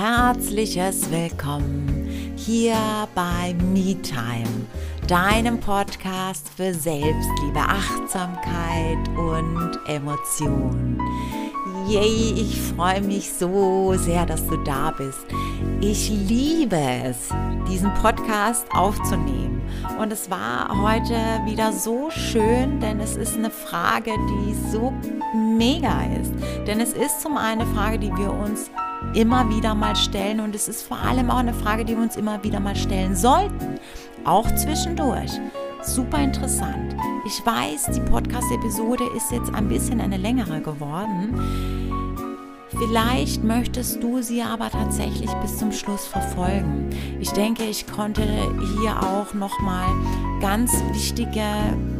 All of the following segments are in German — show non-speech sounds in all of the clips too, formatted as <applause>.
herzliches Willkommen hier bei MeTime, deinem Podcast für Selbstliebe, Achtsamkeit und Emotion. Yay, ich freue mich so sehr, dass du da bist. Ich liebe es, diesen Podcast aufzunehmen. Und es war heute wieder so schön, denn es ist eine Frage, die so mega ist. Denn es ist zum einen eine Frage, die wir uns immer wieder mal stellen und es ist vor allem auch eine Frage, die wir uns immer wieder mal stellen sollten, auch zwischendurch. Super interessant. Ich weiß, die Podcast-Episode ist jetzt ein bisschen eine längere geworden. Vielleicht möchtest du sie aber tatsächlich bis zum Schluss verfolgen. Ich denke, ich konnte hier auch nochmal ganz wichtige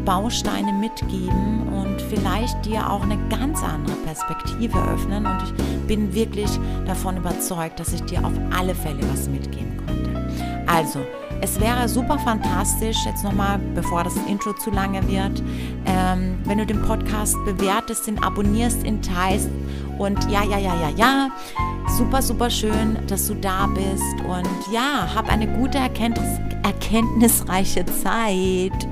Bausteine mitgeben und vielleicht dir auch eine ganz andere Perspektive öffnen. Und ich bin wirklich davon überzeugt, dass ich dir auf alle Fälle was mitgeben konnte. Also, es wäre super fantastisch, jetzt nochmal, bevor das Intro zu lange wird, ähm, wenn du den Podcast bewertest, den abonnierst, ihn teilst und ja, ja, ja, ja, ja. Super, super schön, dass du da bist und ja, hab eine gute Erkenntnis, erkenntnisreiche Zeit.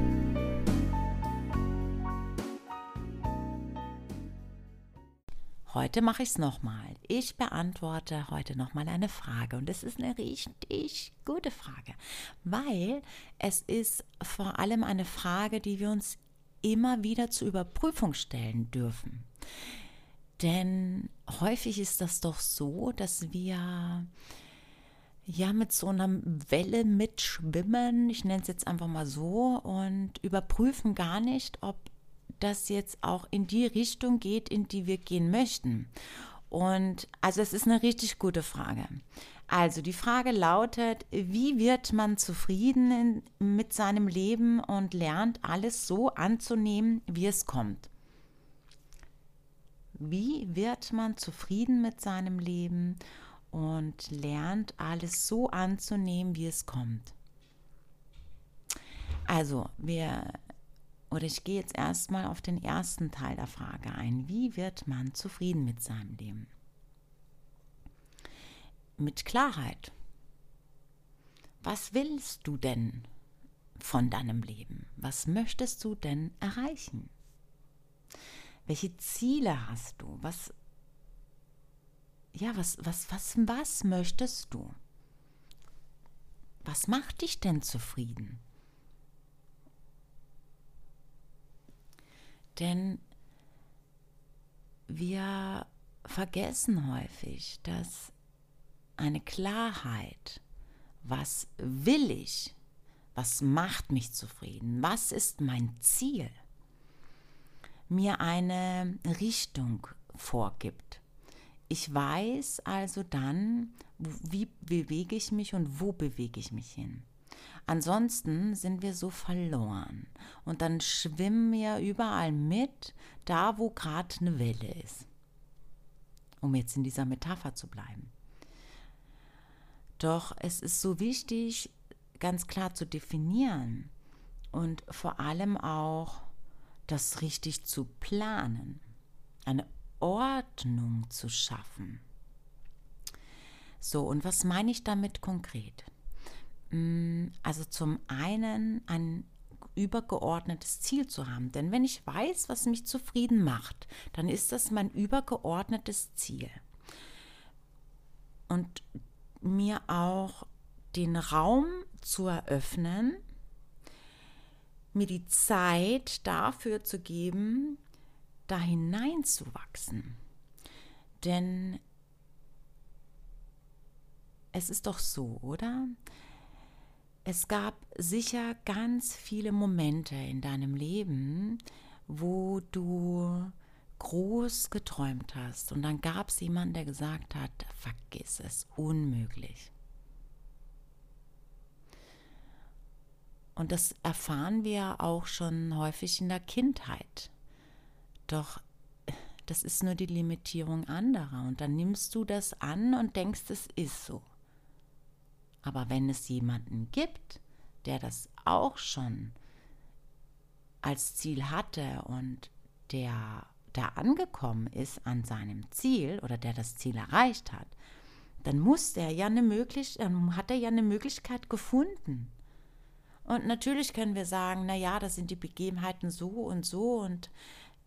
Heute mache ich es nochmal. Ich beantworte heute nochmal eine Frage und es ist eine richtig gute Frage, weil es ist vor allem eine Frage, die wir uns immer wieder zur Überprüfung stellen dürfen. Denn häufig ist das doch so, dass wir ja mit so einer Welle mitschwimmen, ich nenne es jetzt einfach mal so, und überprüfen gar nicht, ob das jetzt auch in die Richtung geht, in die wir gehen möchten. Und also es ist eine richtig gute Frage. Also die Frage lautet, wie wird man zufrieden in, mit seinem Leben und lernt alles so anzunehmen, wie es kommt? Wie wird man zufrieden mit seinem Leben und lernt alles so anzunehmen, wie es kommt? Also, wir oder ich gehe jetzt erstmal auf den ersten Teil der Frage ein. Wie wird man zufrieden mit seinem Leben? Mit Klarheit. Was willst du denn von deinem Leben? Was möchtest du denn erreichen? Welche Ziele hast du? Was ja, was was was was möchtest du? Was macht dich denn zufrieden? Denn wir vergessen häufig, dass eine Klarheit, was will ich, was macht mich zufrieden, was ist mein Ziel, mir eine Richtung vorgibt. Ich weiß also dann, wie bewege ich mich und wo bewege ich mich hin. Ansonsten sind wir so verloren und dann schwimmen wir überall mit, da wo gerade eine Welle ist. Um jetzt in dieser Metapher zu bleiben. Doch es ist so wichtig, ganz klar zu definieren und vor allem auch das richtig zu planen, eine Ordnung zu schaffen. So, und was meine ich damit konkret? Mm, also zum einen ein übergeordnetes Ziel zu haben. Denn wenn ich weiß, was mich zufrieden macht, dann ist das mein übergeordnetes Ziel. Und mir auch den Raum zu eröffnen, mir die Zeit dafür zu geben, da hineinzuwachsen. Denn es ist doch so, oder? Es gab sicher ganz viele Momente in deinem Leben, wo du groß geträumt hast und dann gab es jemanden, der gesagt hat, vergiss es, unmöglich. Und das erfahren wir auch schon häufig in der Kindheit. Doch das ist nur die Limitierung anderer und dann nimmst du das an und denkst, es ist so. Aber wenn es jemanden gibt, der das auch schon als Ziel hatte und der da angekommen ist an seinem Ziel oder der das Ziel erreicht hat, dann muss er ja eine Möglichkeit, hat er ja eine Möglichkeit gefunden. Und natürlich können wir sagen, na ja, das sind die Begebenheiten so und so und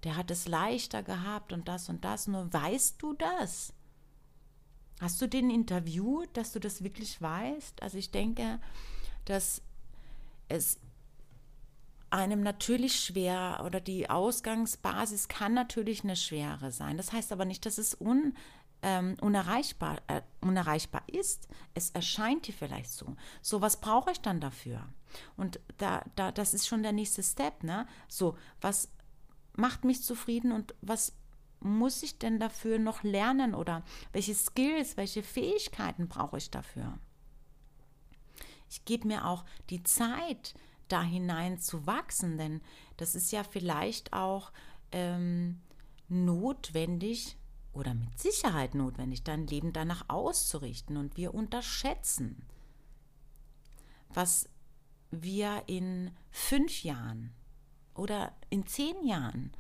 der hat es leichter gehabt und das und das. Nur weißt du das? Hast du den interviewt, dass du das wirklich weißt? Also ich denke, dass es einem natürlich schwer oder die Ausgangsbasis kann natürlich eine schwere sein. Das heißt aber nicht, dass es un, ähm, unerreichbar, äh, unerreichbar ist. Es erscheint dir vielleicht so. So, was brauche ich dann dafür? Und da, da, das ist schon der nächste Step, ne? So, was macht mich zufrieden und was muss ich denn dafür noch lernen oder welche Skills, welche Fähigkeiten brauche ich dafür? Ich gebe mir auch die Zeit, da hinein zu wachsen, denn das ist ja vielleicht auch ähm, notwendig oder mit Sicherheit notwendig, dein Leben danach auszurichten. Und wir unterschätzen, was wir in fünf Jahren oder in zehn Jahren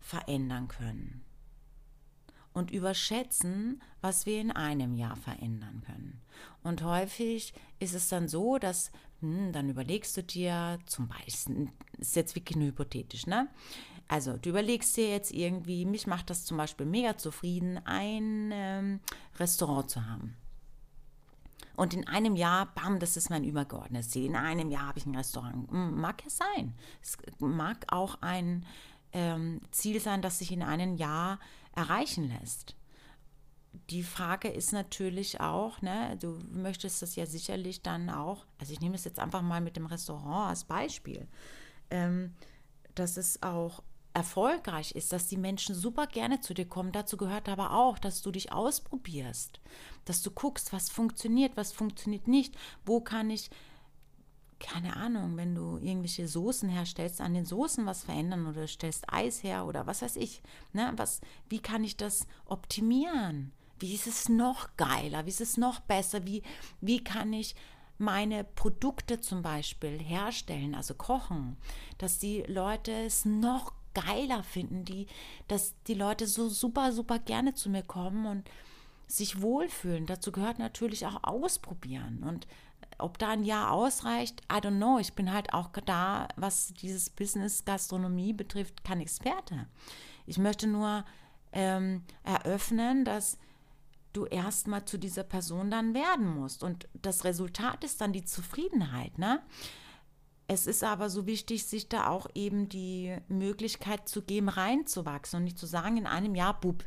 verändern können und überschätzen, was wir in einem Jahr verändern können. Und häufig ist es dann so, dass hm, dann überlegst du dir zum Beispiel, ist jetzt wirklich nur hypothetisch, ne? Also du überlegst dir jetzt irgendwie, mich macht das zum Beispiel mega zufrieden, ein ähm, Restaurant zu haben. Und in einem Jahr, bam, das ist mein übergeordnetes Ziel. In einem Jahr habe ich ein Restaurant. Hm, mag ja sein. Es mag auch ein ähm, Ziel sein, das sich in einem Jahr erreichen lässt. Die Frage ist natürlich auch, ne, du möchtest das ja sicherlich dann auch, also ich nehme es jetzt einfach mal mit dem Restaurant als Beispiel, ähm, dass es auch erfolgreich ist, dass die Menschen super gerne zu dir kommen. Dazu gehört aber auch, dass du dich ausprobierst, dass du guckst, was funktioniert, was funktioniert nicht, wo kann ich keine Ahnung, wenn du irgendwelche Soßen herstellst, an den Soßen was verändern oder stellst Eis her oder was weiß ich. Ne? Was, wie kann ich das optimieren? Wie ist es noch geiler? Wie ist es noch besser? Wie, wie kann ich meine Produkte zum Beispiel herstellen, also kochen, dass die Leute es noch geiler finden, die, dass die Leute so super, super gerne zu mir kommen und sich wohlfühlen. Dazu gehört natürlich auch ausprobieren und ob da ein Jahr ausreicht, I don't know. Ich bin halt auch da, was dieses Business Gastronomie betrifft, kein Experte. Ich möchte nur ähm, eröffnen, dass du erstmal zu dieser Person dann werden musst. Und das Resultat ist dann die Zufriedenheit. Ne? Es ist aber so wichtig, sich da auch eben die Möglichkeit zu geben, reinzuwachsen und nicht zu sagen, in einem Jahr, bub,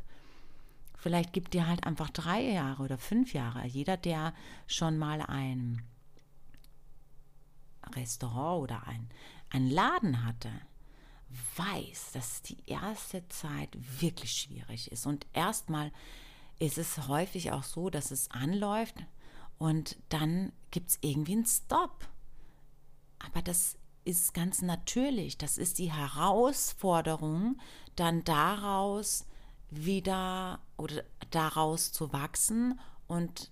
Vielleicht gibt dir halt einfach drei Jahre oder fünf Jahre. Jeder, der schon mal ein Restaurant oder ein, ein Laden hatte, weiß, dass die erste Zeit wirklich schwierig ist. Und erstmal ist es häufig auch so, dass es anläuft und dann gibt es irgendwie einen Stop. Aber das ist ganz natürlich. Das ist die Herausforderung, dann daraus wieder oder daraus zu wachsen und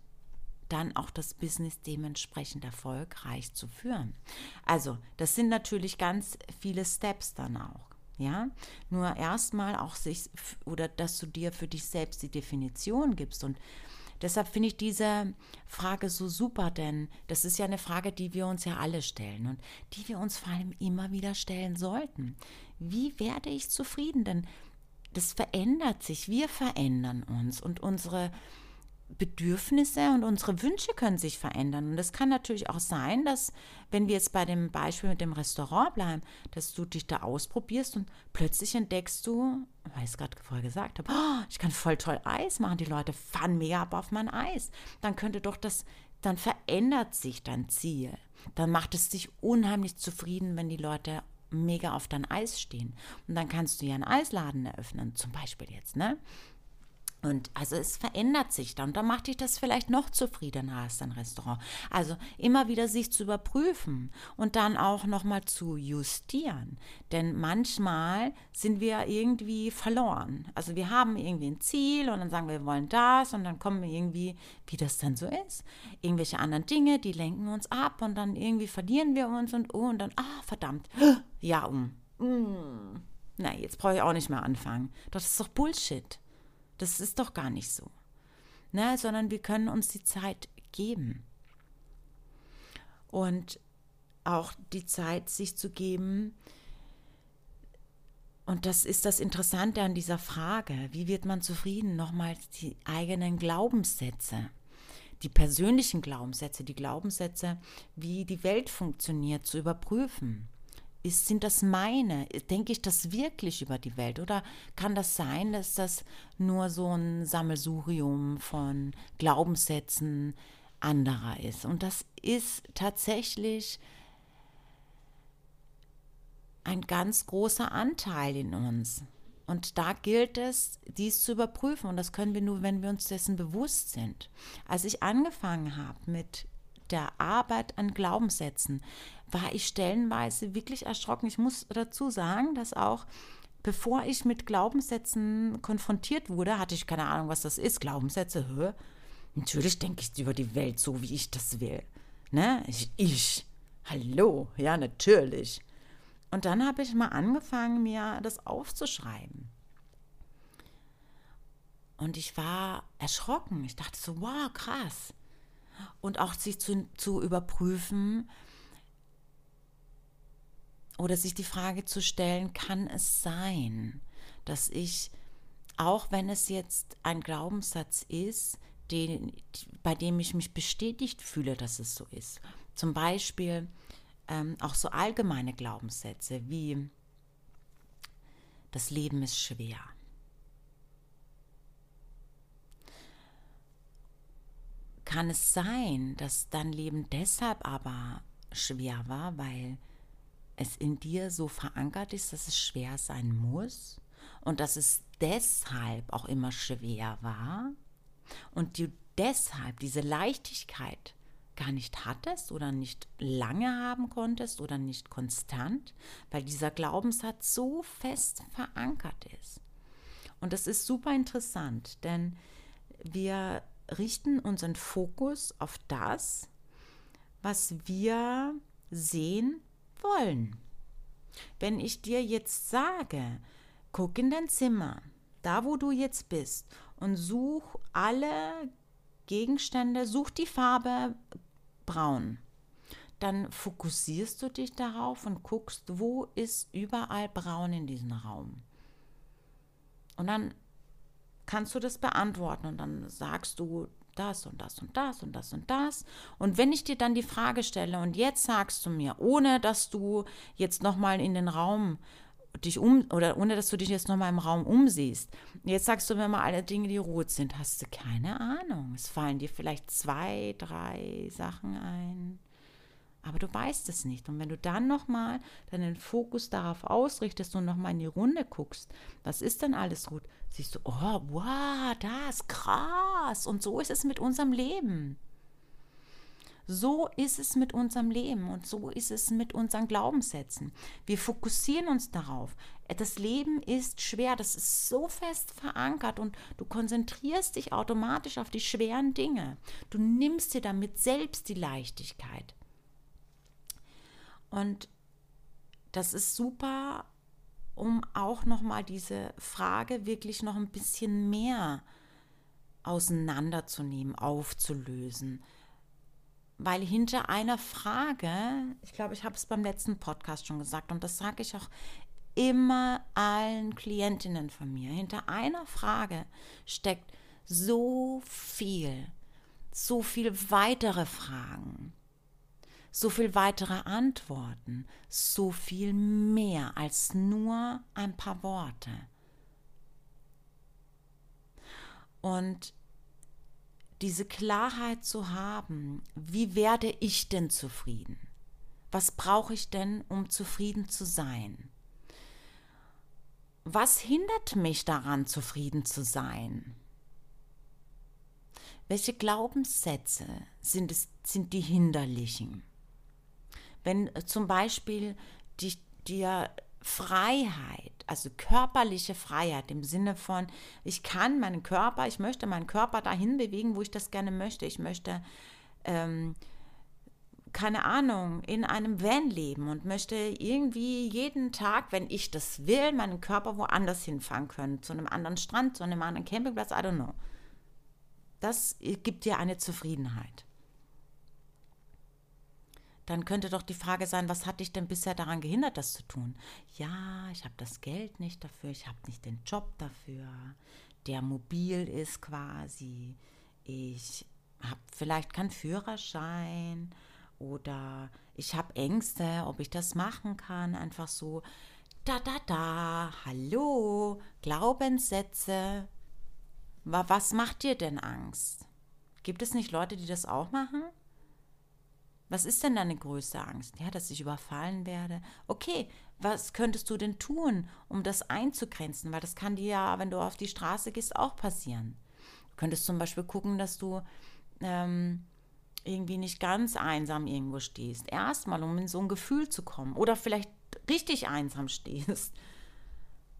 dann auch das Business dementsprechend erfolgreich zu führen. Also, das sind natürlich ganz viele Steps dann auch. Ja, nur erstmal auch sich oder dass du dir für dich selbst die Definition gibst und Deshalb finde ich diese Frage so super, denn das ist ja eine Frage, die wir uns ja alle stellen und die wir uns vor allem immer wieder stellen sollten. Wie werde ich zufrieden? Denn das verändert sich, wir verändern uns und unsere Bedürfnisse und unsere Wünsche können sich verändern. Und es kann natürlich auch sein, dass, wenn wir jetzt bei dem Beispiel mit dem Restaurant bleiben, dass du dich da ausprobierst und plötzlich entdeckst du, weil ich es gerade vorher gesagt habe, oh, ich kann voll toll Eis machen, die Leute fahren mega ab auf mein Eis. Dann könnte doch das, dann verändert sich dein Ziel. Dann macht es dich unheimlich zufrieden, wenn die Leute mega auf dein Eis stehen. Und dann kannst du ja einen Eisladen eröffnen, zum Beispiel jetzt, ne? Und also es verändert sich dann. Da macht dich das vielleicht noch zufriedener als dein Restaurant. Also immer wieder sich zu überprüfen und dann auch nochmal zu justieren. Denn manchmal sind wir irgendwie verloren. Also wir haben irgendwie ein Ziel und dann sagen wir, wir wollen das und dann kommen wir irgendwie, wie das dann so ist, irgendwelche anderen Dinge, die lenken uns ab und dann irgendwie verlieren wir uns und oh und dann, ah, verdammt, <gasps> ja, um. Mm. Na, jetzt brauche ich auch nicht mehr anfangen. Das ist doch Bullshit. Das ist doch gar nicht so. ne, sondern wir können uns die Zeit geben. Und auch die Zeit, sich zu geben, und das ist das Interessante an dieser Frage, wie wird man zufrieden? Nochmals die eigenen Glaubenssätze, die persönlichen Glaubenssätze, die Glaubenssätze, wie die Welt funktioniert, zu überprüfen. Ist, sind das meine? Denke ich das wirklich über die Welt? Oder kann das sein, dass das nur so ein Sammelsurium von Glaubenssätzen anderer ist? Und das ist tatsächlich ein ganz großer Anteil in uns. Und da gilt es, dies zu überprüfen. Und das können wir nur, wenn wir uns dessen bewusst sind. Als ich angefangen habe mit der Arbeit an Glaubenssätzen, war ich stellenweise wirklich erschrocken. Ich muss dazu sagen, dass auch bevor ich mit Glaubenssätzen konfrontiert wurde, hatte ich keine Ahnung, was das ist. Glaubenssätze, hör. Natürlich denke ich über die Welt so, wie ich das will. Ne? Ich, ich. Hallo, ja, natürlich. Und dann habe ich mal angefangen, mir das aufzuschreiben. Und ich war erschrocken. Ich dachte so, wow, krass. Und auch sich zu, zu überprüfen oder sich die Frage zu stellen, kann es sein, dass ich, auch wenn es jetzt ein Glaubenssatz ist, den, bei dem ich mich bestätigt fühle, dass es so ist. Zum Beispiel, ähm, auch so allgemeine Glaubenssätze wie das Leben ist schwer. Kann es sein, dass dein Leben deshalb aber schwer war, weil es in dir so verankert ist, dass es schwer sein muss und dass es deshalb auch immer schwer war und du deshalb diese Leichtigkeit gar nicht hattest oder nicht lange haben konntest oder nicht konstant, weil dieser Glaubenssatz so fest verankert ist. Und das ist super interessant, denn wir richten unseren Fokus auf das, was wir sehen wollen. Wenn ich dir jetzt sage, guck in dein Zimmer, da wo du jetzt bist, und such alle Gegenstände, such die Farbe braun. Dann fokussierst du dich darauf und guckst, wo ist überall braun in diesem Raum. Und dann kannst du das beantworten und dann sagst du das und das und das und das und das. Und wenn ich dir dann die Frage stelle und jetzt sagst du mir, ohne dass du jetzt nochmal in den Raum dich um oder ohne dass du dich jetzt nochmal im Raum umsiehst. Jetzt sagst du mir mal alle Dinge, die rot sind, hast du keine Ahnung. Es fallen dir vielleicht zwei, drei Sachen ein. Aber du weißt es nicht. Und wenn du dann nochmal deinen Fokus darauf ausrichtest und nochmal in die Runde guckst, was ist denn alles rot? Siehst du, oh, wow, das, krass. Und so ist es mit unserem Leben. So ist es mit unserem Leben und so ist es mit unseren Glaubenssätzen. Wir fokussieren uns darauf. Das Leben ist schwer, das ist so fest verankert und du konzentrierst dich automatisch auf die schweren Dinge. Du nimmst dir damit selbst die Leichtigkeit. Und das ist super, um auch noch mal diese Frage wirklich noch ein bisschen mehr auseinanderzunehmen, aufzulösen. Weil hinter einer Frage, ich glaube, ich habe es beim letzten Podcast schon gesagt und das sage ich auch immer allen Klientinnen von mir, hinter einer Frage steckt so viel, so viel weitere Fragen, so viel weitere Antworten, so viel mehr als nur ein paar Worte. Und diese Klarheit zu haben, wie werde ich denn zufrieden? Was brauche ich denn, um zufrieden zu sein? Was hindert mich daran, zufrieden zu sein? Welche Glaubenssätze sind, es, sind die hinderlichen? Wenn zum Beispiel die, dir Freiheit, also körperliche Freiheit im Sinne von, ich kann meinen Körper, ich möchte meinen Körper dahin bewegen, wo ich das gerne möchte. Ich möchte, ähm, keine Ahnung, in einem Van leben und möchte irgendwie jeden Tag, wenn ich das will, meinen Körper woanders hinfahren können, zu einem anderen Strand, zu einem anderen Campingplatz, I don't know. das gibt dir eine Zufriedenheit. Dann könnte doch die Frage sein, was hat dich denn bisher daran gehindert, das zu tun? Ja, ich habe das Geld nicht dafür, ich habe nicht den Job dafür, der mobil ist quasi, ich habe vielleicht keinen Führerschein oder ich habe Ängste, ob ich das machen kann, einfach so, da, da, da, hallo, Glaubenssätze. Was macht dir denn Angst? Gibt es nicht Leute, die das auch machen? Was ist denn deine größte Angst? Ja, dass ich überfallen werde. Okay, was könntest du denn tun, um das einzugrenzen? Weil das kann dir ja, wenn du auf die Straße gehst, auch passieren. Du könntest zum Beispiel gucken, dass du ähm, irgendwie nicht ganz einsam irgendwo stehst. Erstmal, um in so ein Gefühl zu kommen. Oder vielleicht richtig einsam stehst,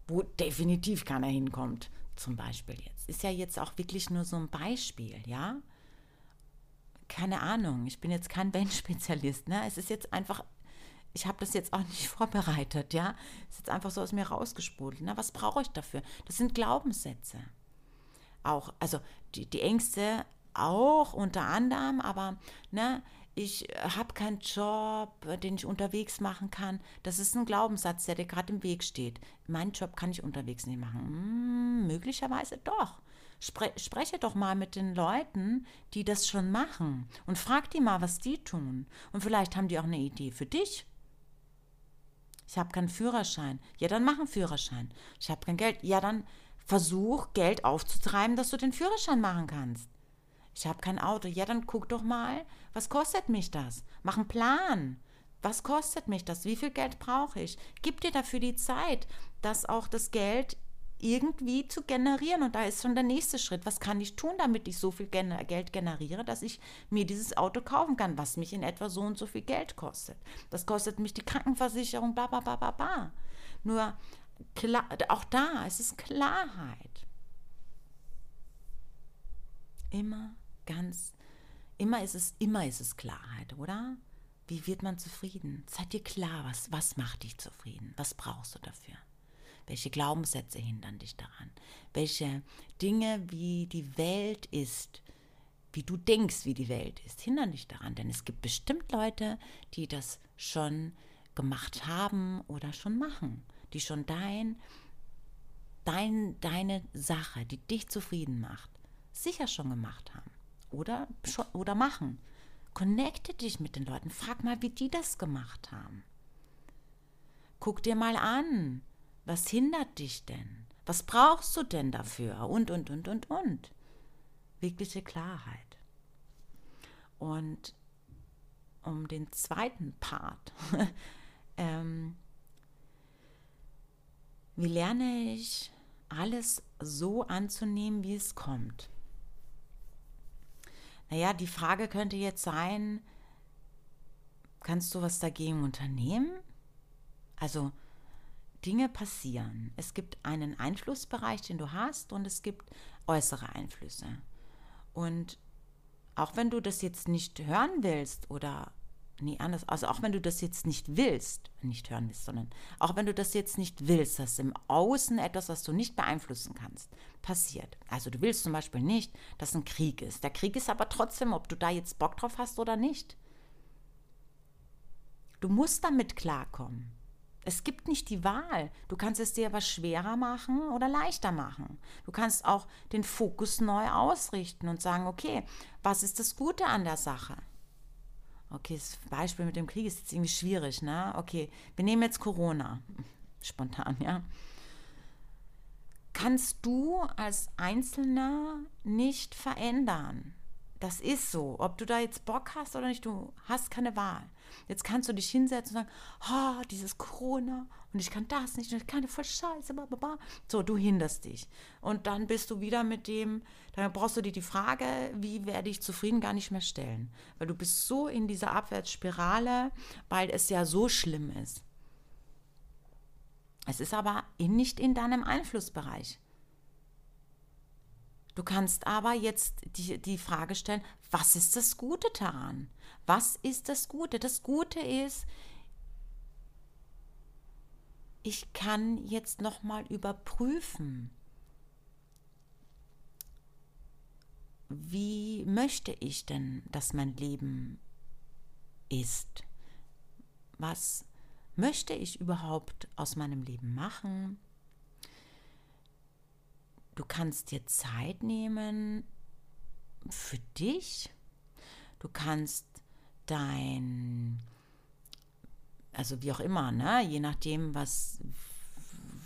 wo definitiv keiner hinkommt, zum Beispiel jetzt. Ist ja jetzt auch wirklich nur so ein Beispiel, ja? Keine Ahnung, ich bin jetzt kein <laughs> Bandspezialist, ne? Es ist jetzt einfach, ich habe das jetzt auch nicht <laughs> vorbereitet, ja? Es ist jetzt einfach so aus mir rausgesprudelt. Na, was brauche ich dafür? Das sind Glaubenssätze. Auch, also die, die Ängste auch unter anderem, aber ne, ich habe keinen Job, den ich unterwegs machen kann. Das ist ein Glaubenssatz, der dir gerade im Weg steht. Meinen Job kann ich unterwegs nicht machen. Hm, möglicherweise doch. Spre spreche doch mal mit den Leuten, die das schon machen und frag die mal, was die tun. Und vielleicht haben die auch eine Idee für dich. Ich habe keinen Führerschein. Ja, dann mach einen Führerschein. Ich habe kein Geld. Ja, dann versuch Geld aufzutreiben, dass du den Führerschein machen kannst. Ich habe kein Auto. Ja, dann guck doch mal, was kostet mich das? Mach einen Plan. Was kostet mich das? Wie viel Geld brauche ich? Gib dir dafür die Zeit, dass auch das Geld irgendwie zu generieren. Und da ist schon der nächste Schritt. Was kann ich tun, damit ich so viel Geld generiere, dass ich mir dieses Auto kaufen kann, was mich in etwa so und so viel Geld kostet? Das kostet mich die Krankenversicherung, bla bla bla bla bla. Nur klar, auch da, es ist Klarheit. Immer ganz, immer ist es, immer ist es Klarheit, oder? Wie wird man zufrieden? Seid dir klar, was, was macht dich zufrieden? Was brauchst du dafür? Welche Glaubenssätze hindern dich daran? Welche Dinge, wie die Welt ist, wie du denkst, wie die Welt ist, hindern dich daran? Denn es gibt bestimmt Leute, die das schon gemacht haben oder schon machen, die schon dein, dein, deine Sache, die dich zufrieden macht, sicher schon gemacht haben oder, oder machen. Connecte dich mit den Leuten. Frag mal, wie die das gemacht haben. Guck dir mal an. Was hindert dich denn? Was brauchst du denn dafür? Und, und, und, und, und. Wirkliche Klarheit. Und um den zweiten Part, <laughs> ähm, wie lerne ich alles so anzunehmen, wie es kommt? Naja, die Frage könnte jetzt sein, kannst du was dagegen unternehmen? Also Dinge passieren. Es gibt einen Einflussbereich, den du hast und es gibt äußere Einflüsse. Und auch wenn du das jetzt nicht hören willst oder nee, anders, also auch wenn du das jetzt nicht willst, nicht hören willst, sondern auch wenn du das jetzt nicht willst, dass im Außen etwas, was du nicht beeinflussen kannst, passiert. Also du willst zum Beispiel nicht, dass ein Krieg ist. Der Krieg ist aber trotzdem, ob du da jetzt Bock drauf hast oder nicht. Du musst damit klarkommen. Es gibt nicht die Wahl. Du kannst es dir aber schwerer machen oder leichter machen. Du kannst auch den Fokus neu ausrichten und sagen, okay, was ist das Gute an der Sache? Okay, das Beispiel mit dem Krieg ist jetzt irgendwie schwierig, ne? Okay, wir nehmen jetzt Corona. <laughs> Spontan, ja. Kannst du als Einzelner nicht verändern. Das ist so. Ob du da jetzt Bock hast oder nicht, du hast keine Wahl. Jetzt kannst du dich hinsetzen und sagen, oh, dieses Corona und ich kann das nicht und ich kann voll scheiße, blablabla. So, du hinderst dich. Und dann bist du wieder mit dem, dann brauchst du dir die Frage, wie werde ich zufrieden, gar nicht mehr stellen. Weil du bist so in dieser Abwärtsspirale, weil es ja so schlimm ist. Es ist aber nicht in deinem Einflussbereich. Du kannst aber jetzt die, die Frage stellen, was ist das Gute daran? Was ist das Gute? Das Gute ist, ich kann jetzt noch mal überprüfen, wie möchte ich denn, dass mein Leben ist? Was möchte ich überhaupt aus meinem Leben machen? Du kannst dir Zeit nehmen für dich. Du kannst dein, also wie auch immer, ne? je nachdem, was,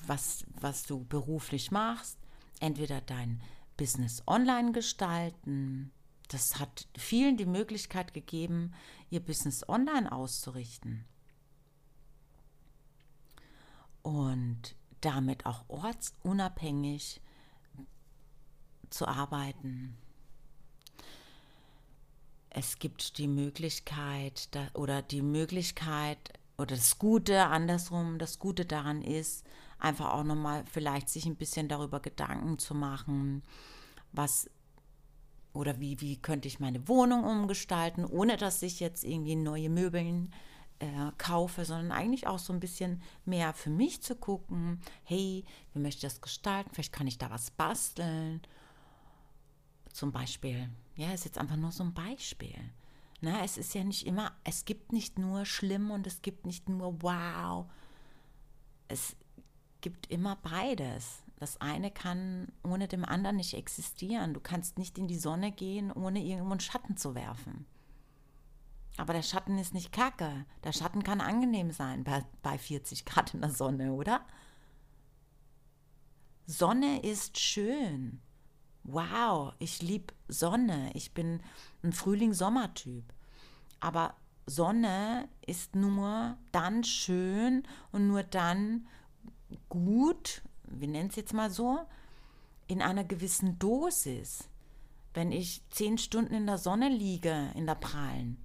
was, was du beruflich machst, entweder dein Business online gestalten. Das hat vielen die Möglichkeit gegeben, ihr Business online auszurichten. Und damit auch ortsunabhängig zu arbeiten. Es gibt die Möglichkeit da, oder die Möglichkeit oder das Gute andersrum, das Gute daran ist, einfach auch nochmal vielleicht sich ein bisschen darüber Gedanken zu machen, was oder wie, wie könnte ich meine Wohnung umgestalten, ohne dass ich jetzt irgendwie neue Möbeln äh, kaufe, sondern eigentlich auch so ein bisschen mehr für mich zu gucken, hey, wie möchte ich das gestalten? Vielleicht kann ich da was basteln. Zum Beispiel, ja, ist jetzt einfach nur so ein Beispiel. Na, es ist ja nicht immer, es gibt nicht nur schlimm und es gibt nicht nur wow. Es gibt immer beides. Das eine kann ohne dem anderen nicht existieren. Du kannst nicht in die Sonne gehen, ohne irgendwo einen Schatten zu werfen. Aber der Schatten ist nicht kacke. Der Schatten kann angenehm sein bei, bei 40 Grad in der Sonne, oder? Sonne ist schön. Wow, ich liebe Sonne. Ich bin ein Frühling-Sommer-Typ. Aber Sonne ist nur dann schön und nur dann gut, wir nennen es jetzt mal so, in einer gewissen Dosis. Wenn ich zehn Stunden in der Sonne liege, in der Prallen,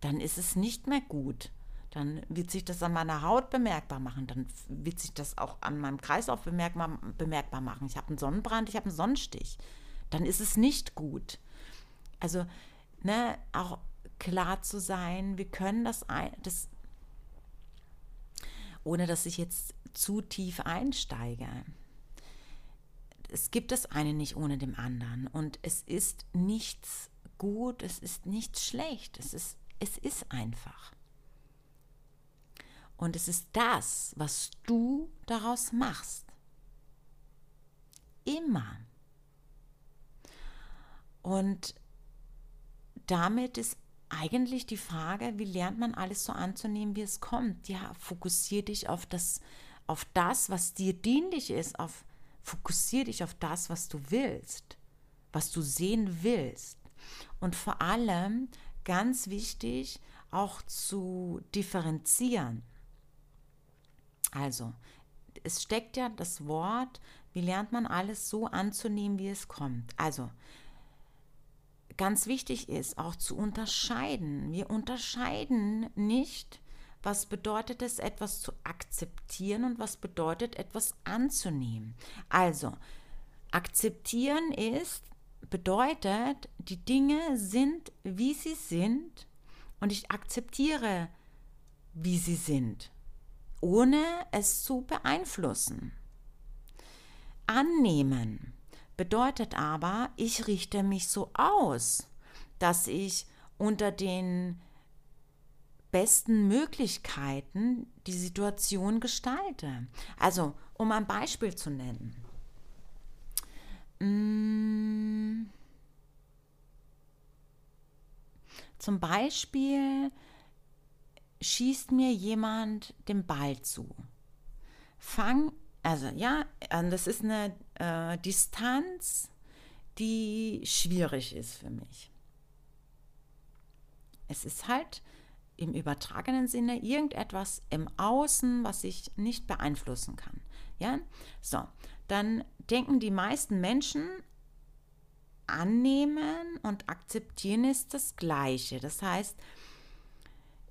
dann ist es nicht mehr gut. Dann wird sich das an meiner Haut bemerkbar machen. Dann wird sich das auch an meinem Kreislauf bemerkbar, bemerkbar machen. Ich habe einen Sonnenbrand, ich habe einen Sonnenstich. Dann ist es nicht gut. Also, ne, auch klar zu sein, wir können das, das ohne dass ich jetzt zu tief einsteige. Es gibt das eine nicht ohne dem anderen und es ist nichts gut, es ist nichts schlecht, es ist, es ist einfach. Und es ist das, was du daraus machst. Immer. Und damit ist eigentlich die Frage, wie lernt man alles so anzunehmen, wie es kommt? Ja, fokussier dich auf das, auf das, was dir dienlich ist, auf fokussier dich auf das, was du willst, was du sehen willst. Und vor allem, ganz wichtig, auch zu differenzieren. Also, es steckt ja das Wort, wie lernt man alles so anzunehmen, wie es kommt. Also, ganz wichtig ist, auch zu unterscheiden. Wir unterscheiden nicht, was bedeutet es, etwas zu akzeptieren und was bedeutet etwas anzunehmen. Also, akzeptieren ist, bedeutet, die Dinge sind, wie sie sind und ich akzeptiere, wie sie sind, ohne es zu beeinflussen. Annehmen Bedeutet aber, ich richte mich so aus, dass ich unter den besten Möglichkeiten die Situation gestalte. Also, um ein Beispiel zu nennen. Mm. Zum Beispiel schießt mir jemand den Ball zu. Fang also ja, das ist eine äh, Distanz, die schwierig ist für mich. Es ist halt im übertragenen Sinne irgendetwas im Außen, was ich nicht beeinflussen kann. Ja, so, dann denken die meisten Menschen, annehmen und akzeptieren ist das Gleiche. Das heißt,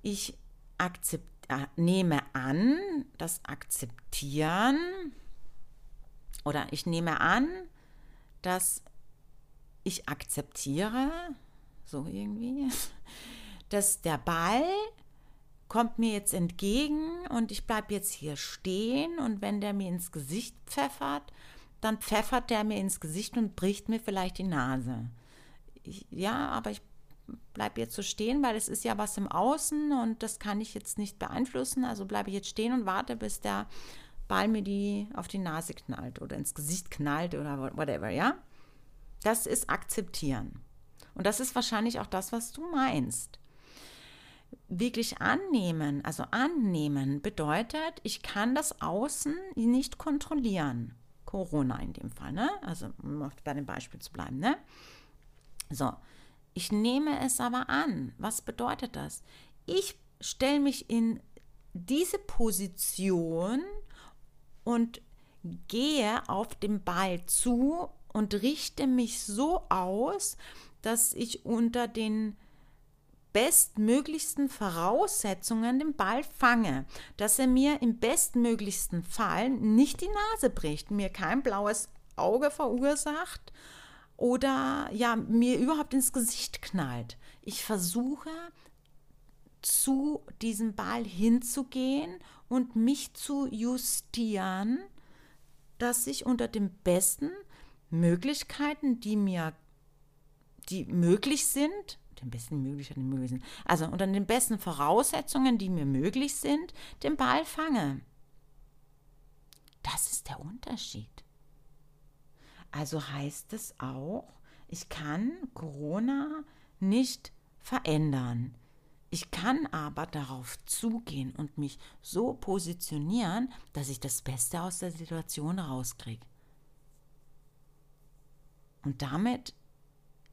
ich akzeptiere äh, nehme an, das Akzeptieren oder ich nehme an, dass ich akzeptiere, so irgendwie, <laughs> dass der Ball kommt mir jetzt entgegen und ich bleibe jetzt hier stehen und wenn der mir ins Gesicht pfeffert, dann pfeffert der mir ins Gesicht und bricht mir vielleicht die Nase. ich, ja, aber ich bleibe jetzt so stehen, weil es ist ja was im Außen und das kann ich jetzt nicht beeinflussen. Also bleibe ich jetzt stehen und warte, bis der Ball mir die auf die Nase knallt oder ins Gesicht knallt oder whatever, ja? Das ist akzeptieren. Und das ist wahrscheinlich auch das, was du meinst. Wirklich annehmen, also annehmen bedeutet, ich kann das Außen nicht kontrollieren. Corona in dem Fall, ne? Also um bei dem Beispiel zu bleiben, ne? So, ich nehme es aber an. Was bedeutet das? Ich stelle mich in diese Position und gehe auf den Ball zu und richte mich so aus, dass ich unter den bestmöglichsten Voraussetzungen den Ball fange, dass er mir im bestmöglichsten Fall nicht die Nase bricht, mir kein blaues Auge verursacht oder ja, mir überhaupt ins Gesicht knallt. Ich versuche zu diesem Ball hinzugehen und mich zu justieren, dass ich unter den besten Möglichkeiten, die mir die möglich sind, den besten Möglichkeiten, möglich sind, also unter den besten Voraussetzungen, die mir möglich sind, den Ball fange. Das ist der Unterschied. Also heißt es auch, ich kann Corona nicht verändern. Ich kann aber darauf zugehen und mich so positionieren, dass ich das Beste aus der Situation rauskriege. Und damit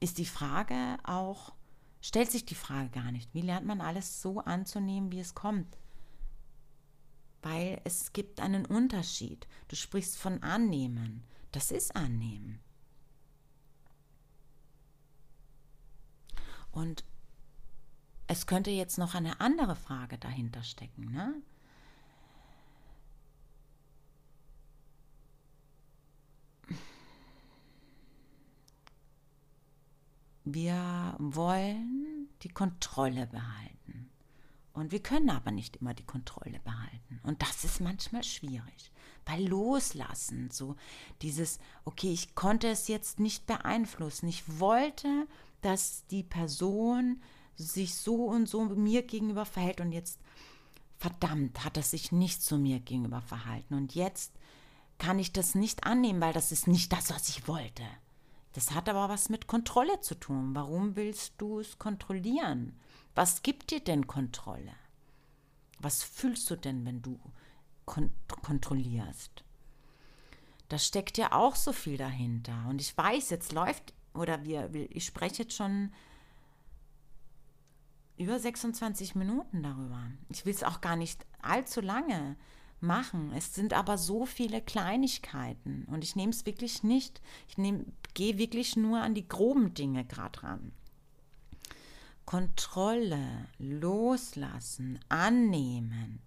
ist die Frage auch, stellt sich die Frage gar nicht, wie lernt man alles so anzunehmen, wie es kommt? Weil es gibt einen Unterschied. Du sprichst von annehmen. Das ist annehmen. Und es könnte jetzt noch eine andere Frage dahinter stecken. Ne? Wir wollen die Kontrolle behalten. Und wir können aber nicht immer die Kontrolle behalten. Und das ist manchmal schwierig. Bei Loslassen, so dieses, okay, ich konnte es jetzt nicht beeinflussen. Ich wollte, dass die Person sich so und so mir gegenüber verhält und jetzt, verdammt, hat er sich nicht zu mir gegenüber verhalten. Und jetzt kann ich das nicht annehmen, weil das ist nicht das, was ich wollte. Das hat aber was mit Kontrolle zu tun. Warum willst du es kontrollieren? Was gibt dir denn Kontrolle? Was fühlst du denn, wenn du kon kontrollierst? Da steckt ja auch so viel dahinter. Und ich weiß, jetzt läuft, oder wir, ich spreche jetzt schon über 26 Minuten darüber. Ich will es auch gar nicht allzu lange machen. Es sind aber so viele Kleinigkeiten und ich nehme es wirklich nicht. Ich gehe wirklich nur an die groben Dinge gerade ran. Kontrolle, loslassen, annehmen,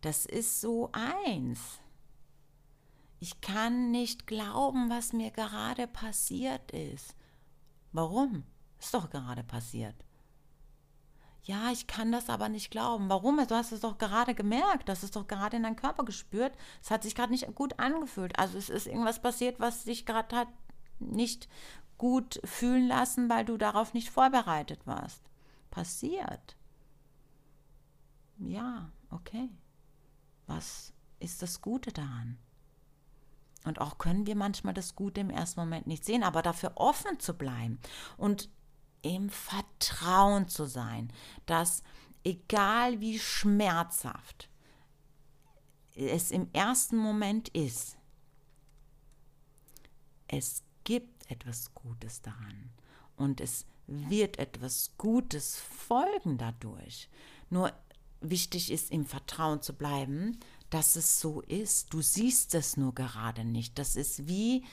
das ist so eins. Ich kann nicht glauben, was mir gerade passiert ist. Warum? Ist doch gerade passiert. Ja, ich kann das aber nicht glauben. Warum? Du hast es doch gerade gemerkt, hast es doch gerade in deinem Körper gespürt. Es hat sich gerade nicht gut angefühlt. Also es ist irgendwas passiert, was dich gerade hat nicht gut fühlen lassen, weil du darauf nicht vorbereitet warst passiert. Ja, okay. Was ist das Gute daran? Und auch können wir manchmal das Gute im ersten Moment nicht sehen, aber dafür offen zu bleiben und im Vertrauen zu sein, dass egal wie schmerzhaft es im ersten Moment ist, es gibt etwas Gutes daran und es wird etwas Gutes folgen dadurch. Nur wichtig ist, im Vertrauen zu bleiben, dass es so ist. Du siehst es nur gerade nicht. Das ist wie,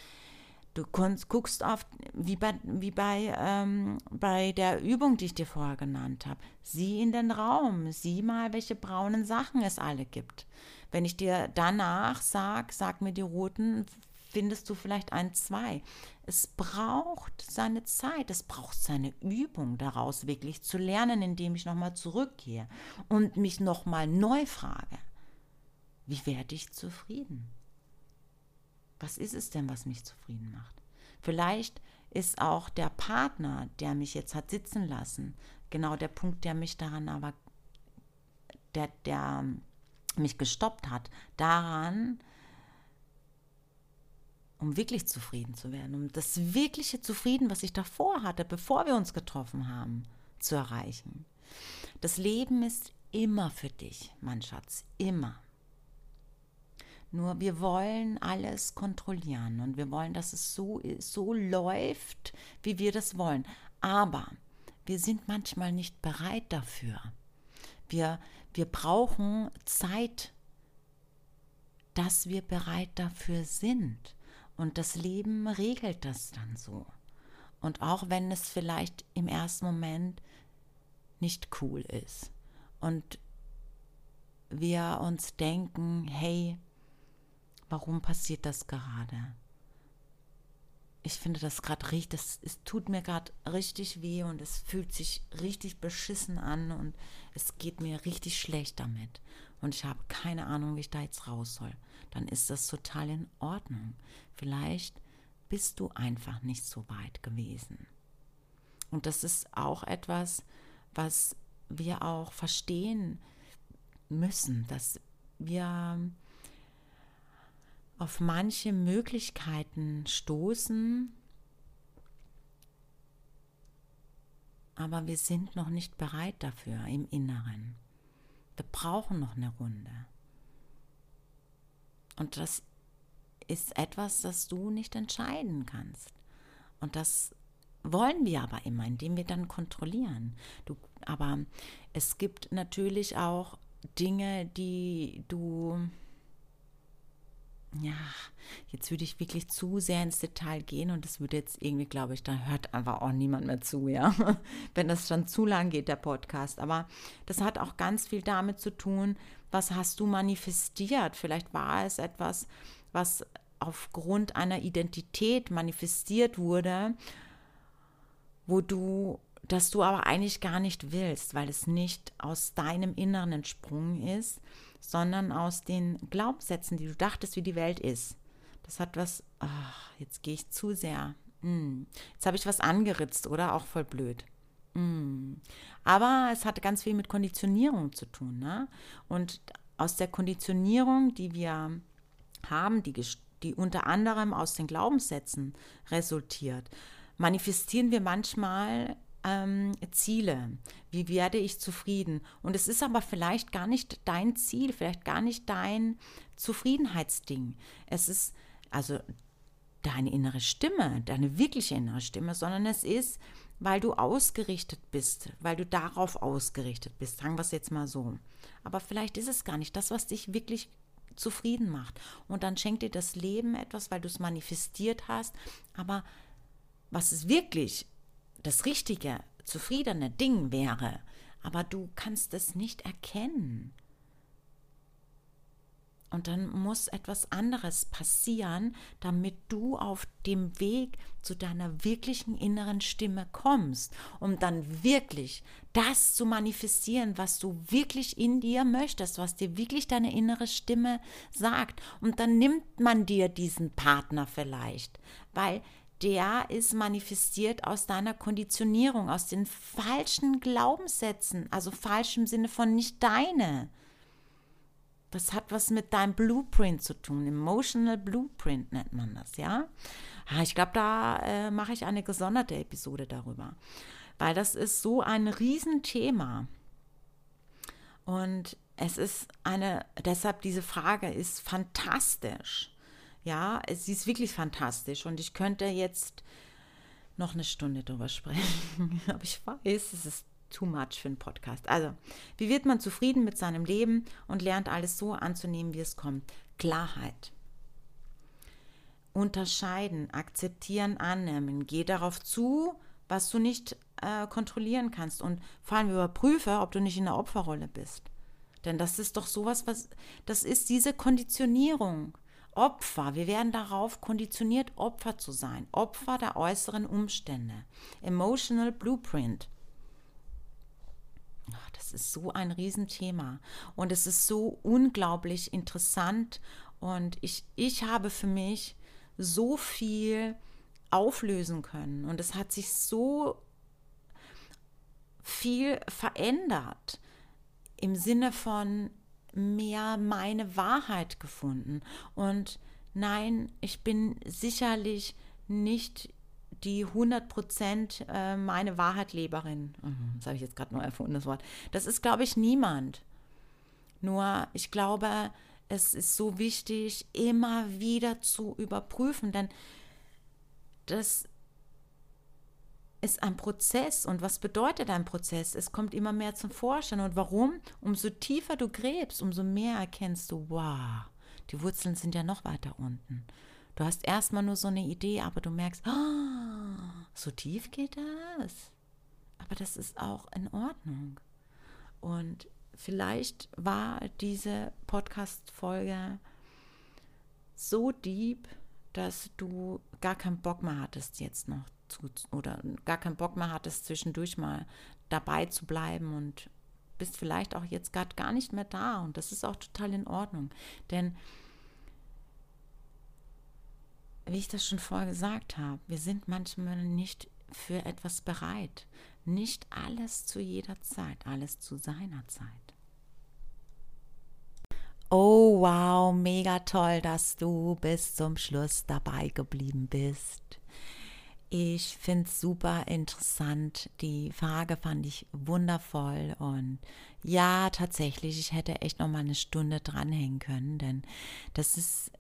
du guckst auf, wie bei, wie bei, ähm, bei der Übung, die ich dir vorher genannt habe. Sieh in den Raum, sieh mal, welche braunen Sachen es alle gibt. Wenn ich dir danach sage, sag mir die roten, findest du vielleicht ein, zwei. Es braucht seine Zeit, es braucht seine Übung daraus wirklich zu lernen, indem ich nochmal zurückgehe und mich nochmal neu frage, wie werde ich zufrieden? Was ist es denn, was mich zufrieden macht? Vielleicht ist auch der Partner, der mich jetzt hat sitzen lassen, genau der Punkt, der mich daran aber, der, der mich gestoppt hat, daran, um wirklich zufrieden zu werden, um das wirkliche Zufrieden, was ich davor hatte, bevor wir uns getroffen haben, zu erreichen. Das Leben ist immer für dich, mein Schatz, immer. Nur wir wollen alles kontrollieren und wir wollen, dass es so, so läuft, wie wir das wollen. Aber wir sind manchmal nicht bereit dafür. Wir, wir brauchen Zeit, dass wir bereit dafür sind. Und das Leben regelt das dann so. Und auch wenn es vielleicht im ersten Moment nicht cool ist und wir uns denken, hey, warum passiert das gerade? Ich finde das gerade richtig, das, es tut mir gerade richtig weh und es fühlt sich richtig beschissen an und es geht mir richtig schlecht damit. Und ich habe keine Ahnung, wie ich da jetzt raus soll. Dann ist das total in Ordnung. Vielleicht bist du einfach nicht so weit gewesen. Und das ist auch etwas, was wir auch verstehen müssen, dass wir auf manche Möglichkeiten stoßen, aber wir sind noch nicht bereit dafür im Inneren. Wir brauchen noch eine Runde. Und das ist etwas, das du nicht entscheiden kannst. Und das wollen wir aber immer, indem wir dann kontrollieren. Du, aber es gibt natürlich auch Dinge, die du ja, jetzt würde ich wirklich zu sehr ins Detail gehen und das würde jetzt irgendwie, glaube ich, da hört einfach auch niemand mehr zu, ja, <laughs> wenn das schon zu lang geht, der Podcast. Aber das hat auch ganz viel damit zu tun, was hast du manifestiert? Vielleicht war es etwas, was aufgrund einer Identität manifestiert wurde, wo du, dass du aber eigentlich gar nicht willst, weil es nicht aus deinem Inneren entsprungen ist sondern aus den Glaubenssätzen, die du dachtest, wie die Welt ist. Das hat was, ach, jetzt gehe ich zu sehr. Hm. Jetzt habe ich was angeritzt, oder? Auch voll blöd. Hm. Aber es hat ganz viel mit Konditionierung zu tun. Ne? Und aus der Konditionierung, die wir haben, die, die unter anderem aus den Glaubenssätzen resultiert, manifestieren wir manchmal ähm, Ziele. Wie werde ich zufrieden? Und es ist aber vielleicht gar nicht dein Ziel, vielleicht gar nicht dein Zufriedenheitsding. Es ist also deine innere Stimme, deine wirkliche innere Stimme, sondern es ist, weil du ausgerichtet bist, weil du darauf ausgerichtet bist. Sagen wir es jetzt mal so. Aber vielleicht ist es gar nicht das, was dich wirklich zufrieden macht. Und dann schenkt dir das Leben etwas, weil du es manifestiert hast. Aber was es wirklich das richtige, zufriedene Ding wäre, aber du kannst es nicht erkennen. Und dann muss etwas anderes passieren, damit du auf dem Weg zu deiner wirklichen inneren Stimme kommst, um dann wirklich das zu manifestieren, was du wirklich in dir möchtest, was dir wirklich deine innere Stimme sagt. Und dann nimmt man dir diesen Partner vielleicht, weil der ist manifestiert aus deiner Konditionierung, aus den falschen Glaubenssätzen, also falsch im Sinne von nicht deine. Das hat was mit deinem Blueprint zu tun. Emotional Blueprint nennt man das, ja? Ah, ich glaube, da äh, mache ich eine gesonderte Episode darüber, weil das ist so ein Riesenthema. Und es ist eine, deshalb diese Frage ist fantastisch. Ja, sie ist wirklich fantastisch und ich könnte jetzt noch eine Stunde darüber sprechen. <laughs> Aber ich weiß, es ist too much für einen Podcast. Also, wie wird man zufrieden mit seinem Leben und lernt alles so anzunehmen, wie es kommt? Klarheit. Unterscheiden, akzeptieren, annehmen. Geh darauf zu, was du nicht äh, kontrollieren kannst. Und vor allem überprüfe, ob du nicht in der Opferrolle bist. Denn das ist doch sowas, was, das ist diese Konditionierung. Opfer, wir werden darauf konditioniert, Opfer zu sein, Opfer der äußeren Umstände. Emotional Blueprint. Ach, das ist so ein Riesenthema und es ist so unglaublich interessant und ich, ich habe für mich so viel auflösen können. Und es hat sich so viel verändert im Sinne von mehr meine Wahrheit gefunden. Und nein, ich bin sicherlich nicht die 100% äh, meine Wahrheitleberin. Mhm, das habe ich jetzt gerade nur erfunden, das Wort. Das ist, glaube ich, niemand. Nur, ich glaube, es ist so wichtig, immer wieder zu überprüfen, denn das ist ein Prozess. Und was bedeutet ein Prozess? Es kommt immer mehr zum Vorschein. Und warum? Umso tiefer du gräbst, umso mehr erkennst du, wow, die Wurzeln sind ja noch weiter unten. Du hast erstmal nur so eine Idee, aber du merkst, oh, so tief geht das. Aber das ist auch in Ordnung. Und vielleicht war diese Podcast-Folge so deep, dass du gar keinen Bock mehr hattest, jetzt noch zu, oder gar keinen Bock mehr hattest, zwischendurch mal dabei zu bleiben und bist vielleicht auch jetzt gerade gar nicht mehr da. Und das ist auch total in Ordnung. Denn wie ich das schon vorher gesagt habe, wir sind manchmal nicht für etwas bereit. Nicht alles zu jeder Zeit, alles zu seiner Zeit. Oh wow, mega toll, dass du bis zum Schluss dabei geblieben bist. Ich finde es super interessant. Die Frage fand ich wundervoll und ja, tatsächlich, ich hätte echt noch mal eine Stunde dranhängen können, denn das ist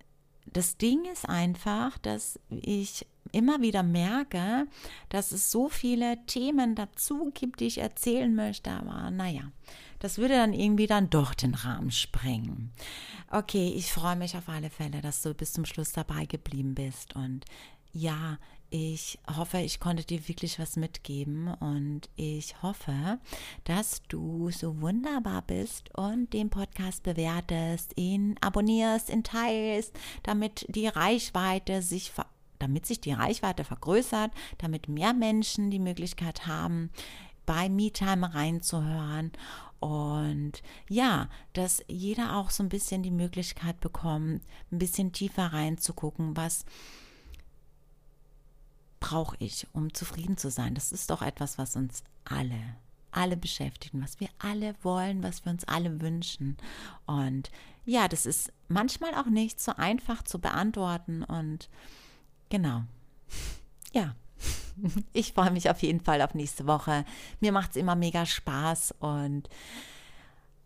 das Ding ist einfach, dass ich immer wieder merke, dass es so viele Themen dazu gibt, die ich erzählen möchte, aber naja, das würde dann irgendwie dann doch den Rahmen sprengen. Okay, ich freue mich auf alle Fälle, dass du bis zum Schluss dabei geblieben bist und ja, ich hoffe, ich konnte dir wirklich was mitgeben und ich hoffe, dass du so wunderbar bist und den Podcast bewertest, ihn abonnierst, ihn teilst, damit die Reichweite sich damit sich die Reichweite vergrößert, damit mehr Menschen die Möglichkeit haben, bei MeTime reinzuhören. Und ja, dass jeder auch so ein bisschen die Möglichkeit bekommt, ein bisschen tiefer reinzugucken, was brauche ich, um zufrieden zu sein? Das ist doch etwas, was uns alle, alle beschäftigt, was wir alle wollen, was wir uns alle wünschen. Und ja, das ist manchmal auch nicht so einfach zu beantworten. Und genau, ja. <laughs> Ich freue mich auf jeden Fall auf nächste Woche. Mir macht es immer mega Spaß und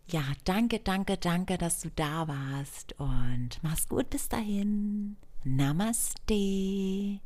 ja, danke, danke, danke, dass du da warst und mach's gut bis dahin. Namaste.